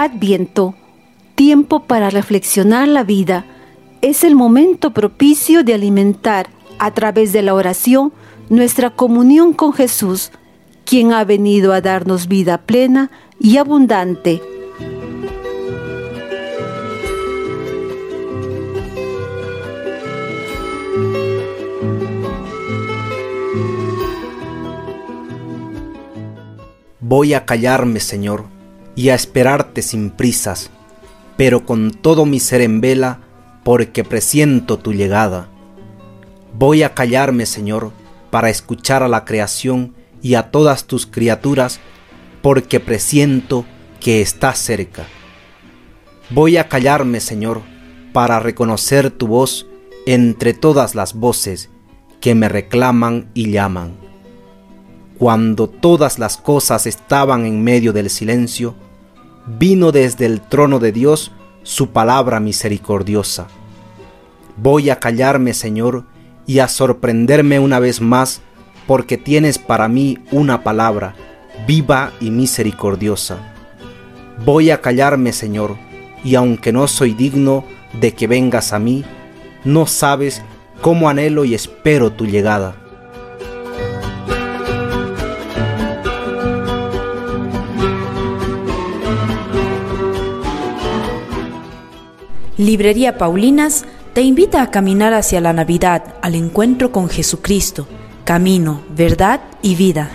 Adviento, tiempo para reflexionar la vida, es el momento propicio de alimentar a través de la oración nuestra comunión con Jesús, quien ha venido a darnos vida plena y abundante. Voy a callarme, Señor, y a esperarte sin prisas, pero con todo mi ser en vela, porque presiento tu llegada. Voy a callarme, Señor, para escuchar a la creación y a todas tus criaturas, porque presiento que estás cerca. Voy a callarme, Señor, para reconocer tu voz entre todas las voces que me reclaman y llaman cuando todas las cosas estaban en medio del silencio, vino desde el trono de Dios su palabra misericordiosa. Voy a callarme, Señor, y a sorprenderme una vez más, porque tienes para mí una palabra viva y misericordiosa. Voy a callarme, Señor, y aunque no soy digno de que vengas a mí, no sabes cómo anhelo y espero tu llegada. Librería Paulinas te invita a caminar hacia la Navidad, al encuentro con Jesucristo, camino, verdad y vida.